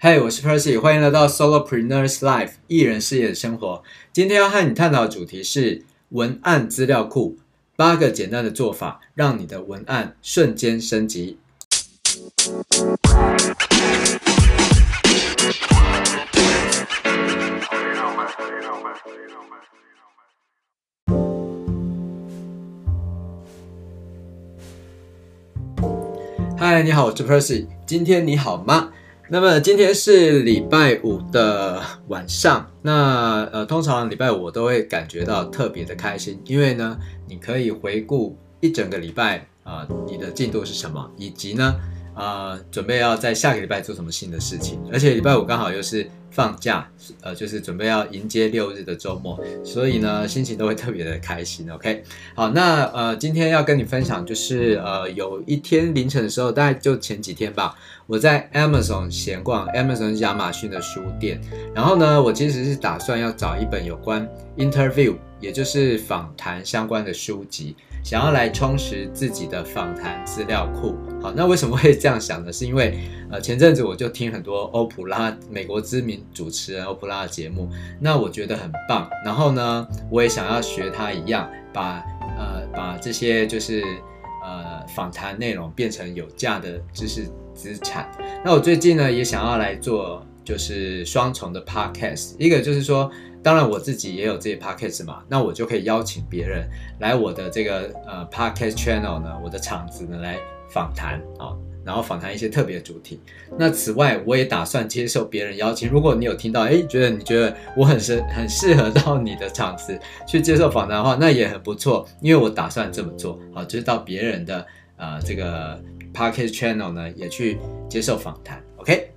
嗨，我是 Percy，欢迎来到 Solopreneurs Life 艺人事业的生活。今天要和你探讨的主题是文案资料库，八个简单的做法，让你的文案瞬间升级。嗨，你好，我是 Percy，今天你好吗？那么今天是礼拜五的晚上，那呃，通常礼拜五我都会感觉到特别的开心，因为呢，你可以回顾一整个礼拜啊，你的进度是什么，以及呢，呃，准备要在下个礼拜做什么新的事情，而且礼拜五刚好又是。放假，呃，就是准备要迎接六日的周末，所以呢，心情都会特别的开心。OK，好，那呃，今天要跟你分享，就是呃，有一天凌晨的时候，大概就前几天吧，我在 Amazon 闲逛，Amazon 亚马逊的书店，然后呢，我其实是打算要找一本有关 interview，也就是访谈相关的书籍。想要来充实自己的访谈资料库，好，那为什么会这样想呢？是因为呃前阵子我就听很多欧普拉美国知名主持人欧普拉的节目，那我觉得很棒，然后呢，我也想要学他一样，把呃把这些就是呃访谈内容变成有价的知识资产。那我最近呢也想要来做就是双重的 podcast，一个就是说。当然，我自己也有这些 podcast 嘛，那我就可以邀请别人来我的这个呃 podcast channel 呢，我的场子呢来访谈啊，然后访谈一些特别主题。那此外，我也打算接受别人邀请。如果你有听到，哎，觉得你觉得我很适很适合到你的场子去接受访谈的话，那也很不错，因为我打算这么做，好，就是到别人的呃这个 podcast channel 呢也去接受访谈，OK。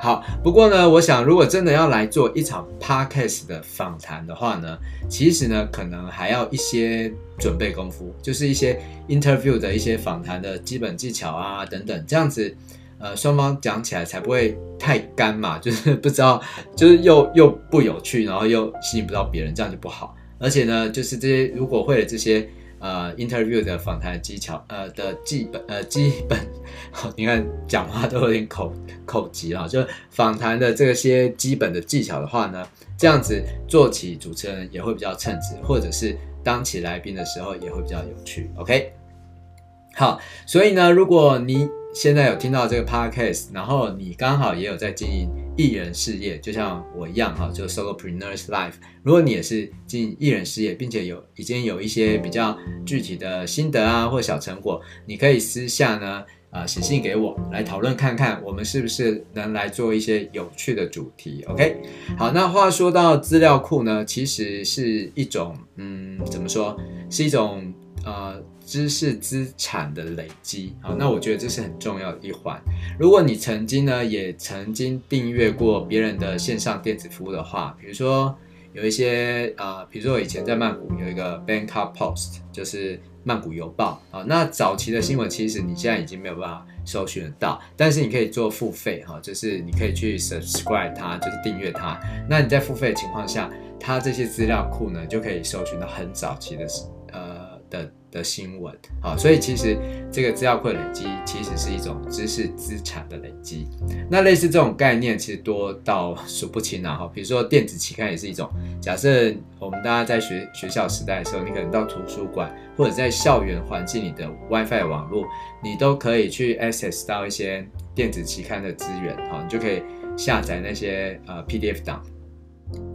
好，不过呢，我想如果真的要来做一场 podcast 的访谈的话呢，其实呢，可能还要一些准备功夫，就是一些 interview 的一些访谈的基本技巧啊等等，这样子，呃，双方讲起来才不会太干嘛，就是不知道，就是又又不有趣，然后又吸引不到别人，这样就不好。而且呢，就是这些如果会了这些。呃，interview 的访谈技巧，呃的基本，呃基本，你看讲话都有点口口急了，就访谈的这些基本的技巧的话呢，这样子做起主持人也会比较称职，或者是当起来宾的时候也会比较有趣。OK，好，所以呢，如果你现在有听到这个 podcast，然后你刚好也有在经营艺人事业，就像我一样哈，就 Solopreneurs Life。如果你也是经营艺人事业，并且有已经有一些比较具体的心得啊或小成果，你可以私下呢啊写信给我来讨论看看，我们是不是能来做一些有趣的主题。OK，好，那话说到资料库呢，其实是一种嗯，怎么说，是一种呃。知识资产的累积，啊，那我觉得这是很重要的一环。如果你曾经呢，也曾经订阅过别人的线上电子服务的话，比如说有一些啊、呃，比如说我以前在曼谷有一个 Bangkok Post，就是曼谷邮报啊。那早期的新闻其实你现在已经没有办法搜寻得到，但是你可以做付费哈，就是你可以去 subscribe 它，就是订阅它。那你在付费的情况下，它这些资料库呢，就可以搜寻到很早期的呃的。的新闻，好，所以其实这个资料库累积其实是一种知识资产的累积。那类似这种概念，其实多到数不清啊。哈，比如说电子期刊也是一种。假设我们大家在学学校时代的时候，你可能到图书馆或者在校园环境里的 WiFi 网络，你都可以去 access 到一些电子期刊的资源，好，你就可以下载那些呃 PDF 档。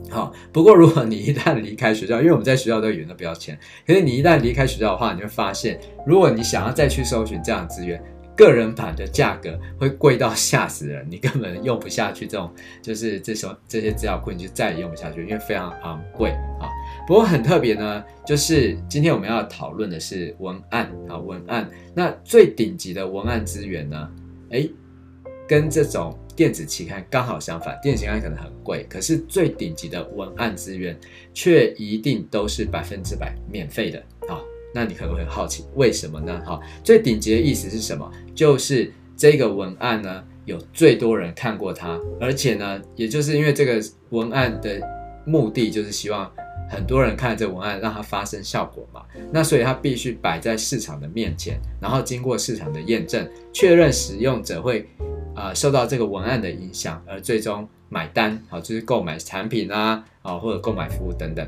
好，不过如果你一旦离开学校，因为我们在学校都远的不要钱，可是你一旦离开学校的话，你会发现，如果你想要再去搜寻这样的资源，个人版的价格会贵到吓死人，你根本用不下去。这种就是这种这些资料库，你就再也用不下去，因为非常昂贵啊。不过很特别呢，就是今天我们要讨论的是文案啊，文案。那最顶级的文案资源呢？诶，跟这种。电子期刊刚好相反，电子期刊可能很贵，可是最顶级的文案资源却一定都是百分之百免费的啊！那你可能会很好奇，为什么呢？哈，最顶级的意思是什么？就是这个文案呢，有最多人看过它，而且呢，也就是因为这个文案的目的就是希望很多人看这文案，让它发生效果嘛。那所以它必须摆在市场的面前，然后经过市场的验证，确认使用者会。呃受到这个文案的影响而最终买单，好，就是购买产品啊，啊或者购买服务等等。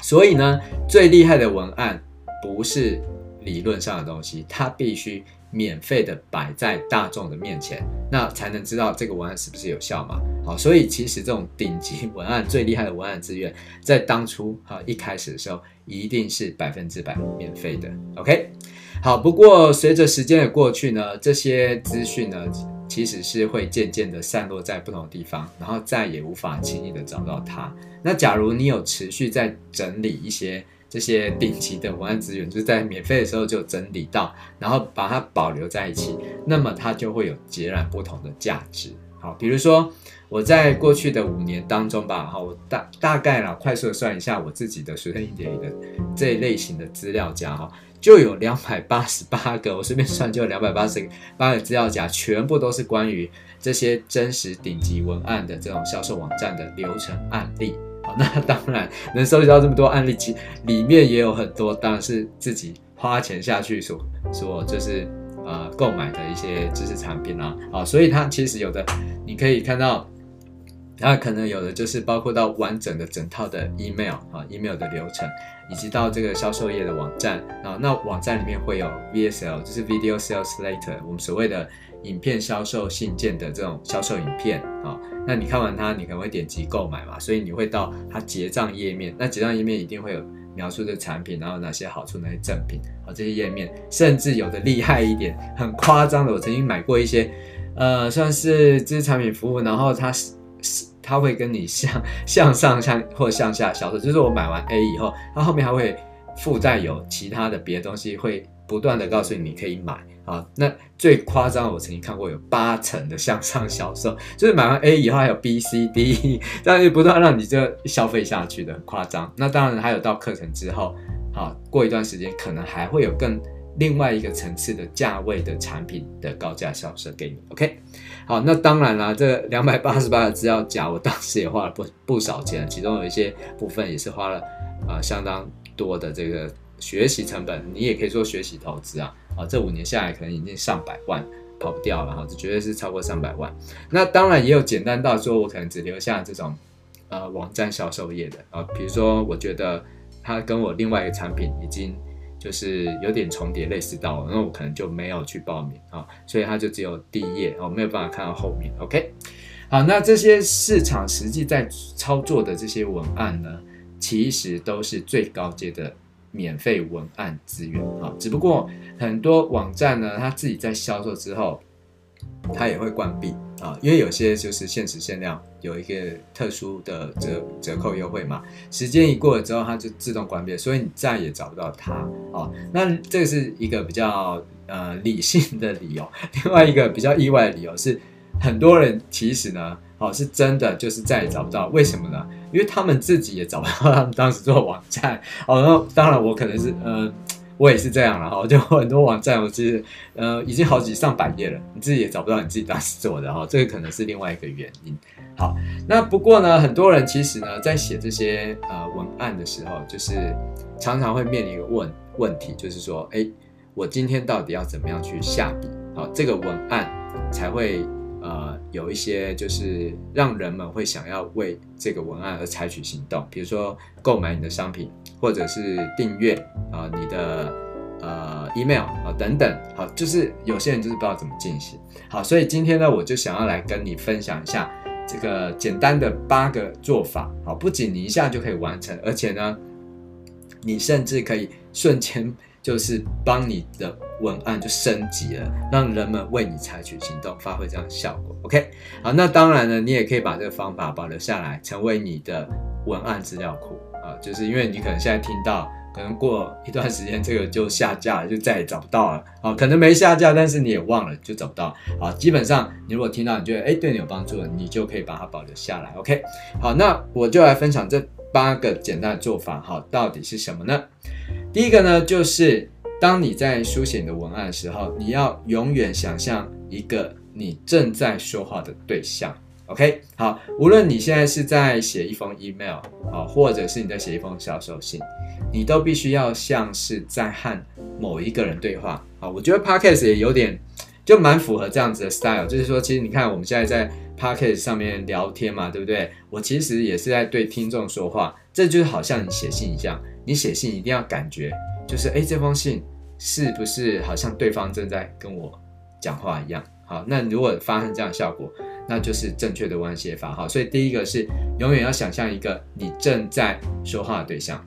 所以呢，最厉害的文案不是理论上的东西，它必须免费的摆在大众的面前，那才能知道这个文案是不是有效嘛。好，所以其实这种顶级文案、最厉害的文案资源，在当初哈一开始的时候，一定是百分之百免费的。OK，好，不过随着时间的过去呢，这些资讯呢，其实是会渐渐的散落在不同的地方，然后再也无法轻易的找到它。那假如你有持续在整理一些这些顶级的文案资源，就是在免费的时候就整理到，然后把它保留在一起，那么它就会有截然不同的价值。好，比如说我在过去的五年当中吧，好，我大大概啦，快速的算一下我自己的随身硬碟里的这一类型的资料夹哈。就有两百八十八个，我随便算就有两百八十八个资料夹，全部都是关于这些真实顶级文案的这种销售网站的流程案例。好，那当然能收集到这么多案例，其里面也有很多当然是自己花钱下去所所就是呃购买的一些知识产品啊。好，所以它其实有的你可以看到。那可能有的就是包括到完整的整套的 email 啊，email 的流程，以及到这个销售页的网站啊，那网站里面会有 VSL，就是 Video Sales Letter，我们所谓的影片销售信件的这种销售影片啊。那你看完它，你可能会点击购买嘛，所以你会到它结账页面，那结账页面一定会有描述这个产品，然后哪些好处，哪些赠品啊，这些页面，甚至有的厉害一点，很夸张的，我曾经买过一些，呃，算是知识产品服务，然后它是。它会跟你 向向上向或向下销售，就是我买完 A 以后，它后面还会附带有其他的别的东西，会不断的告诉你你可以买啊。那最夸张，我曾经看过有八成的向上销售，就是买完 A 以后还有 B、C、D，这样就不断让你这消费下去的，很夸张。那当然还有到课程之后，好，过一段时间可能还会有更。另外一个层次的价位的产品的高价销售给你，OK，好，那当然啦，这两百八十八的资料夹，我当时也花了不不少钱，其中有一些部分也是花了啊、相当多的这个学习成本，你也可以说学习投资啊，啊，这五年下来可能已经上百万跑不掉了哈，这绝对是超过上百万。那当然也有简单到说我可能只留下这种呃网站销售业的啊，比如说我觉得它跟我另外一个产品已经。就是有点重叠，类似到，那我可能就没有去报名啊，所以它就只有第一页哦，没有办法看到后面。OK，好，那这些市场实际在操作的这些文案呢，其实都是最高阶的免费文案资源啊，只不过很多网站呢，它自己在销售之后，它也会关闭。啊，因为有些就是限时限量，有一个特殊的折折扣优惠嘛，时间一过了之后，它就自动关闭，所以你再也找不到它啊。那这个是一个比较呃理性的理由，另外一个比较意外的理由是，很多人其实呢，哦是真的就是再也找不到，为什么呢？因为他们自己也找不到他们当时做网站。哦，那当然我可能是呃。我也是这样了哈，就 很多网站，我其实呃已经好几上百页了，你自己也找不到你自己当时做的哈，这个可能是另外一个原因。好，那不过呢，很多人其实呢在写这些呃文案的时候，就是常常会面临一个问问题，就是说，哎，我今天到底要怎么样去下笔，好，这个文案才会。呃，有一些就是让人们会想要为这个文案而采取行动，比如说购买你的商品，或者是订阅啊你的呃 email 啊等等。好，就是有些人就是不知道怎么进行。好，所以今天呢，我就想要来跟你分享一下这个简单的八个做法。好，不仅你一下就可以完成，而且呢，你甚至可以瞬间。就是帮你的文案就升级了，让人们为你采取行动，发挥这样的效果。OK，好，那当然呢，你也可以把这个方法保留下来，成为你的文案资料库啊。就是因为你可能现在听到，可能过一段时间这个就下架了，就再也找不到了啊。可能没下架，但是你也忘了，就找不到啊。基本上你如果听到，你觉得诶对你有帮助了，你就可以把它保留下来。OK，好，那我就来分享这八个简单的做法，好，到底是什么呢？第一个呢，就是当你在书写你的文案的时候，你要永远想象一个你正在说话的对象。OK，好，无论你现在是在写一封 email 啊，或者是你在写一封销售信，你都必须要像是在和某一个人对话啊。我觉得 Podcast 也有点。就蛮符合这样子的 style。就是说，其实你看我们现在在 podcast 上面聊天嘛，对不对？我其实也是在对听众说话，这就是好像你写信一样，你写信一定要感觉，就是诶，这封信是不是好像对方正在跟我讲话一样？好，那如果发生这样的效果，那就是正确的文案写法。好，所以第一个是永远要想象一个你正在说话的对象。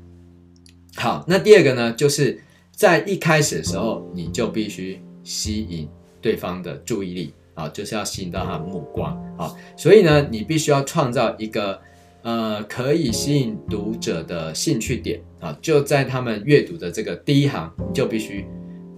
好，那第二个呢，就是在一开始的时候，你就必须吸引对方的注意力啊，就是要吸引到他的目光啊。所以呢，你必须要创造一个呃可以吸引读者的兴趣点啊，就在他们阅读的这个第一行，你就必须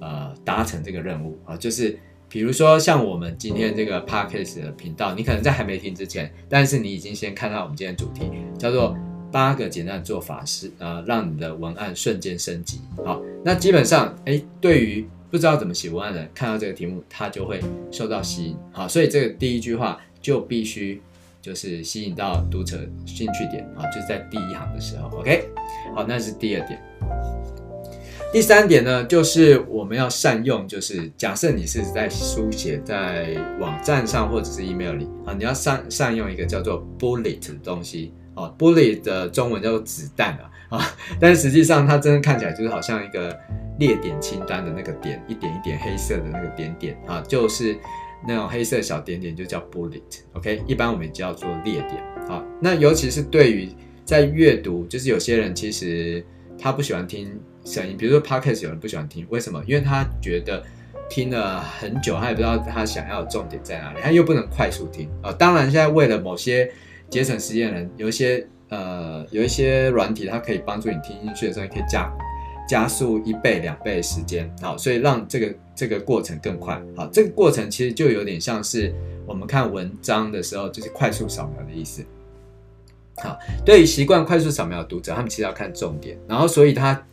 呃达成这个任务啊。就是比如说像我们今天这个 Podcast 的频道，你可能在还没听之前，但是你已经先看到我们今天主题叫做。八个简单的做法是，呃，让你的文案瞬间升级。好，那基本上，哎，对于不知道怎么写文案的人，看到这个题目，他就会受到吸引。好，所以这个第一句话就必须就是吸引到读者兴趣点啊，就在第一行的时候。OK，好，那是第二点。第三点呢，就是我们要善用，就是假设你是在书写在网站上或者是 email 里啊，你要善善用一个叫做 bullet 的东西。哦，bullet 的中文叫做子弹啊，啊，但是实际上它真的看起来就是好像一个列点清单的那个点，一点一点黑色的那个点点啊，就是那种黑色小点点就叫 bullet，OK，、一般我们叫做列点啊。那尤其是对于在阅读，就是有些人其实他不喜欢听声音，比如说 podcast 有人不喜欢听，为什么？因为他觉得听了很久，他也不知道他想要的重点在哪里，他又不能快速听啊。当然，现在为了某些节省时间的人有一些呃有一些软体，它可以帮助你听进去的时候，你可以加加速一倍两倍的时间，好，所以让这个这个过程更快。好，这个过程其实就有点像是我们看文章的时候，就是快速扫描的意思。好，对于习惯快速扫描的读者，他们其实要看重点，然后所以他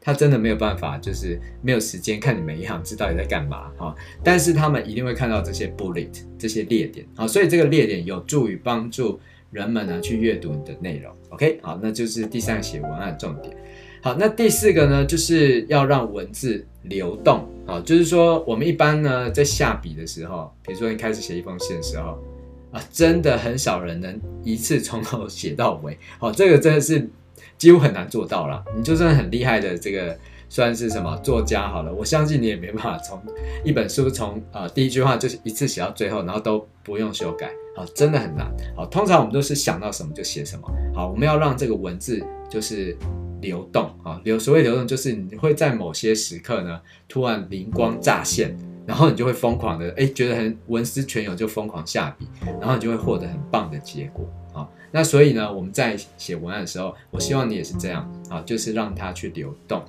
他真的没有办法，就是没有时间看你每一行字到底在干嘛哈。但是他们一定会看到这些 bullet 这些列点，好，所以这个列点有助于帮助。人们呢去阅读你的内容，OK，好，那就是第三个写文案重点。好，那第四个呢，就是要让文字流动啊，就是说我们一般呢在下笔的时候，比如说你开始写一封信的时候啊，真的很少人能一次从头写到尾，好，这个真的是几乎很难做到了。你就算很厉害的这个算是什么作家好了，我相信你也没办法从一本书从啊第一句话就是一次写到最后，然后都不用修改。好，真的很难。好，通常我们都是想到什么就写什么。好，我们要让这个文字就是流动啊，流所谓流动就是你会在某些时刻呢，突然灵光乍现，然后你就会疯狂的哎，觉得很文思泉涌，就疯狂下笔，然后你就会获得很棒的结果。好，那所以呢，我们在写文案的时候，我希望你也是这样啊，就是让它去流动。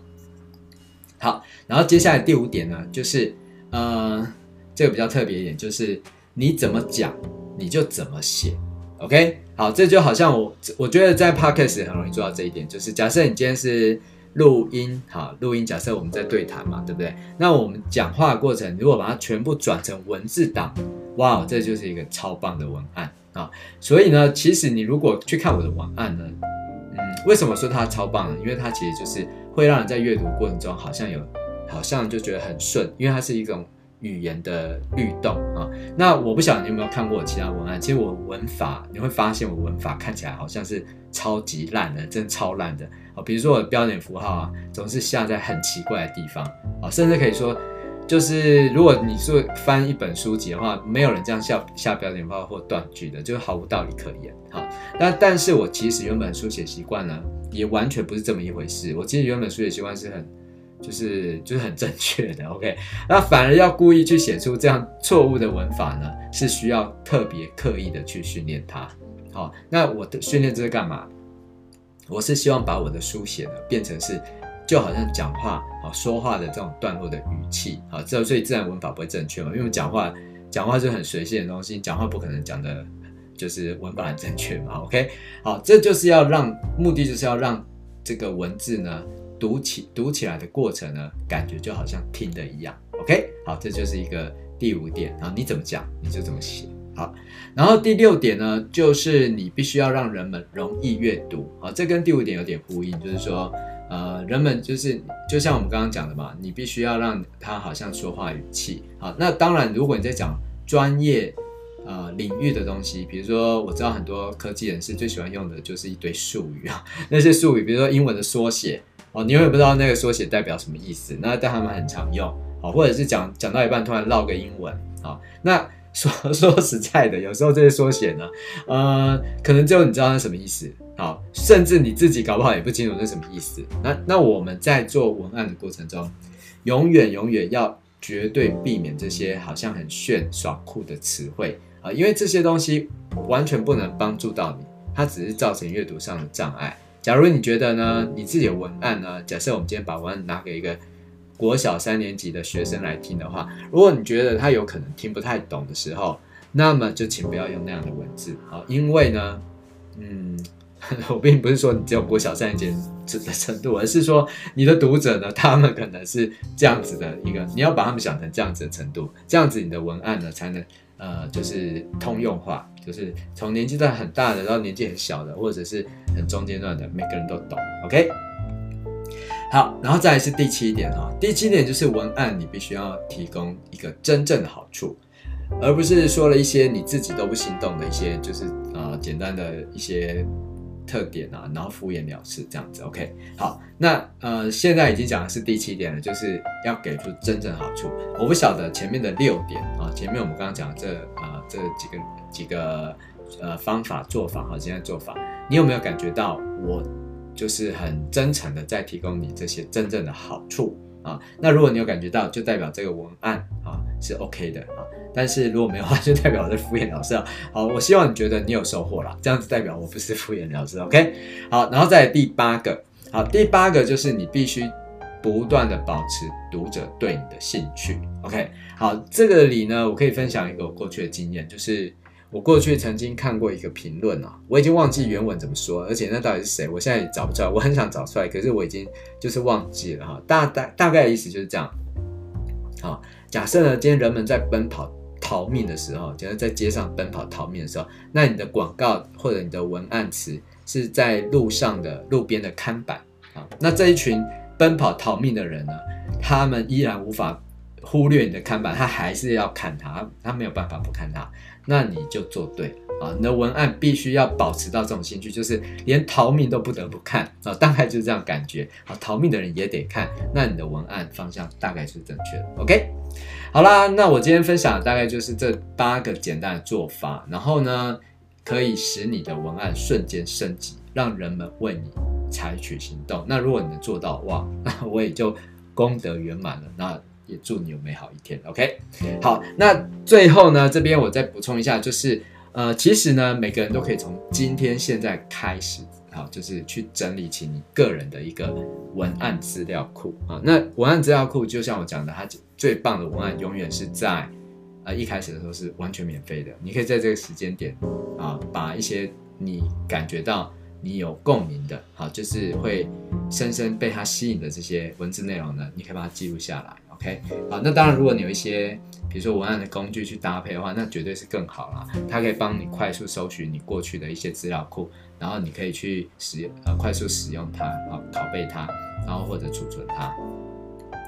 好，然后接下来第五点呢，就是呃，这个比较特别一点，就是你怎么讲。你就怎么写，OK？好，这就好像我，我觉得在 Podcast 很容易做到这一点，就是假设你今天是录音，好，录音，假设我们在对谈嘛，对不对？那我们讲话的过程，如果把它全部转成文字档，哇，这就是一个超棒的文案啊！所以呢，其实你如果去看我的文案呢，嗯，为什么说它超棒呢？因为它其实就是会让人在阅读过程中好像有，好像就觉得很顺，因为它是一种。语言的律动啊，那我不晓得你有没有看过我其他文案。其实我文法你会发现我文法看起来好像是超级烂的，真的超烂的啊。比如说我的标点符号啊，总是下在很奇怪的地方啊，甚至可以说，就是如果你是翻一本书籍的话，没有人这样下下标点符号或断句的，就毫无道理可言。好，那但是我其实原本书写习惯呢，也完全不是这么一回事。我其实原本书写习惯是很。就是就是很正确的，OK，那反而要故意去写出这样错误的文法呢，是需要特别刻意的去训练它。好，那我的训练这是干嘛？我是希望把我的书写呢变成是就好像讲话啊说话的这种段落的语气啊，这所以自然文法不会正确嘛，因为讲话讲话是很随性的东西，讲话不可能讲的就是文法很正确嘛，OK，好，这就是要让目的就是要让这个文字呢。读起读起来的过程呢，感觉就好像听的一样。OK，好，这就是一个第五点。然后你怎么讲，你就怎么写。好，然后第六点呢，就是你必须要让人们容易阅读。好，这跟第五点有点呼应，就是说，呃，人们就是就像我们刚刚讲的嘛，你必须要让他好像说话语气好。那当然，如果你在讲专业呃领域的东西，比如说我知道很多科技人士最喜欢用的就是一堆术语 啊，那些术语，比如说英文的缩写哦，你永远不知道那个缩写代表什么意思，那但他们很常用，好，或者是讲讲到一半突然绕个英文啊，那。说 说实在的，有时候这些缩写呢，呃，可能只有你知道那什么意思，好，甚至你自己搞不好也不清楚那什么意思。那那我们在做文案的过程中，永远永远要绝对避免这些好像很炫耍酷的词汇啊，因为这些东西完全不能帮助到你，它只是造成阅读上的障碍。假如你觉得呢，你自己的文案呢，假设我们今天把文案拿给一个。国小三年级的学生来听的话，如果你觉得他有可能听不太懂的时候，那么就请不要用那样的文字啊，因为呢，嗯，我并不是说你只有国小三年级的程度，而是说你的读者呢，他们可能是这样子的一个，你要把他们想成这样子的程度，这样子你的文案呢才能呃，就是通用化，就是从年纪段很大的到年纪很小的，或者是很中间段的，每个人都懂，OK。好，然后再是第七点哈，第七点就是文案，你必须要提供一个真正的好处，而不是说了一些你自己都不心动的一些，就是呃简单的一些特点啊，然后敷衍了事这样子。OK，好，那呃现在已经讲的是第七点了，就是要给出真正好处。我不晓得前面的六点啊，前面我们刚刚讲的这呃这几个几个呃方法做法哈，现在做法，你有没有感觉到我？就是很真诚的在提供你这些真正的好处啊，那如果你有感觉到，就代表这个文案啊是 OK 的啊，但是如果没有的话，就代表我是敷衍了事啊。好，我希望你觉得你有收获了，这样子代表我不是敷衍了事，OK？好，然后再第八个，好，第八个就是你必须不断的保持读者对你的兴趣，OK？好，这个里呢，我可以分享一个我过去的经验，就是。我过去曾经看过一个评论啊，我已经忘记原文怎么说，而且那到底是谁，我现在也找不出来。我很想找出来，可是我已经就是忘记了哈。大大大概的意思就是这样。好，假设呢，今天人们在奔跑逃命的时候，假设在街上奔跑逃命的时候，那你的广告或者你的文案词是在路上的路边的看板啊，那这一群奔跑逃命的人呢，他们依然无法忽略你的看板，他还是要看他，他没有办法不看他。那你就做对啊！你的文案必须要保持到这种兴趣，就是连逃命都不得不看啊！大概就是这样感觉啊！逃命的人也得看，那你的文案方向大概是正确的。OK，好啦，那我今天分享的大概就是这八个简单的做法，然后呢，可以使你的文案瞬间升级，让人们为你采取行动。那如果你能做到，哇，那我也就功德圆满了。那。也祝你有美好一天，OK？好，那最后呢，这边我再补充一下，就是呃，其实呢，每个人都可以从今天现在开始，好，就是去整理起你个人的一个文案资料库啊。那文案资料库就像我讲的，它最棒的文案永远是在呃一开始的时候是完全免费的，你可以在这个时间点啊，把一些你感觉到你有共鸣的，好，就是会深深被它吸引的这些文字内容呢，你可以把它记录下来。OK，好，那当然，如果你有一些，比如说文案的工具去搭配的话，那绝对是更好啦。它可以帮你快速搜寻你过去的一些资料库，然后你可以去使呃快速使用它啊，拷贝它，然后或者储存它。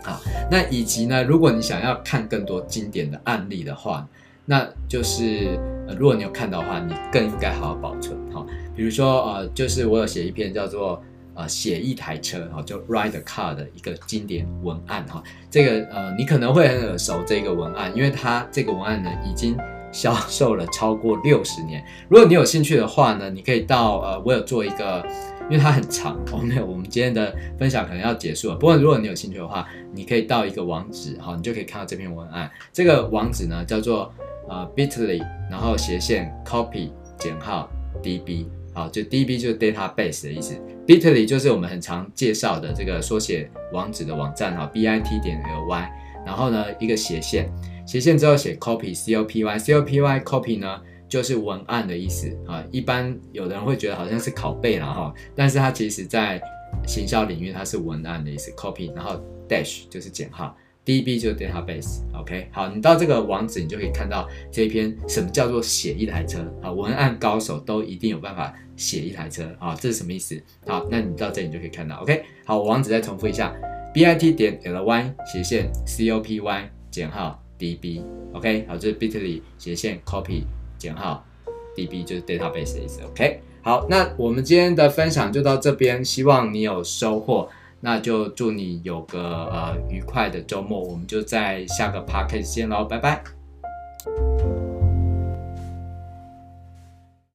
好，那以及呢，如果你想要看更多经典的案例的话，那就是呃，如果你有看到的话，你更应该好好保存哈。比如说呃，就是我有写一篇叫做。啊，写一台车哈，就 Ride a Car 的一个经典文案哈。这个呃，你可能会很耳熟这个文案，因为它这个文案呢已经销售了超过六十年。如果你有兴趣的话呢，你可以到呃，我有做一个，因为它很长，我没有，我们今天的分享可能要结束了。不过如果你有兴趣的话，你可以到一个网址哈，你就可以看到这篇文案。这个网址呢叫做呃 Bitly，然后斜线 Copy 减号 DB。好，就 DB 就是 database 的意思，Bitly 就是我们很常介绍的这个缩写网址的网站哈，bit 点 ly，然后呢一个斜线，斜线之后写 copy，c o p y，c o p y copy 呢就是文案的意思啊，一般有的人会觉得好像是拷贝了哈，但是它其实在行销领域它是文案的意思，copy，然后 dash 就是减号。DB 就是 database，OK，、好，你到这个网址，你就可以看到这一篇什么叫做写一台车。啊，文案高手都一定有办法写一台车。啊，这是什么意思？好，那你到这里你就可以看到，OK，好，网址再重复一下，bit 点 ly 斜线 copy 减号 db，OK，、好，这是 bitly 斜线 copy 减号 db 就是 database 的意思，OK，好，那我们今天的分享就到这边，希望你有收获。那就祝你有个呃愉快的周末，我们就在下个 podcast 见喽，拜拜。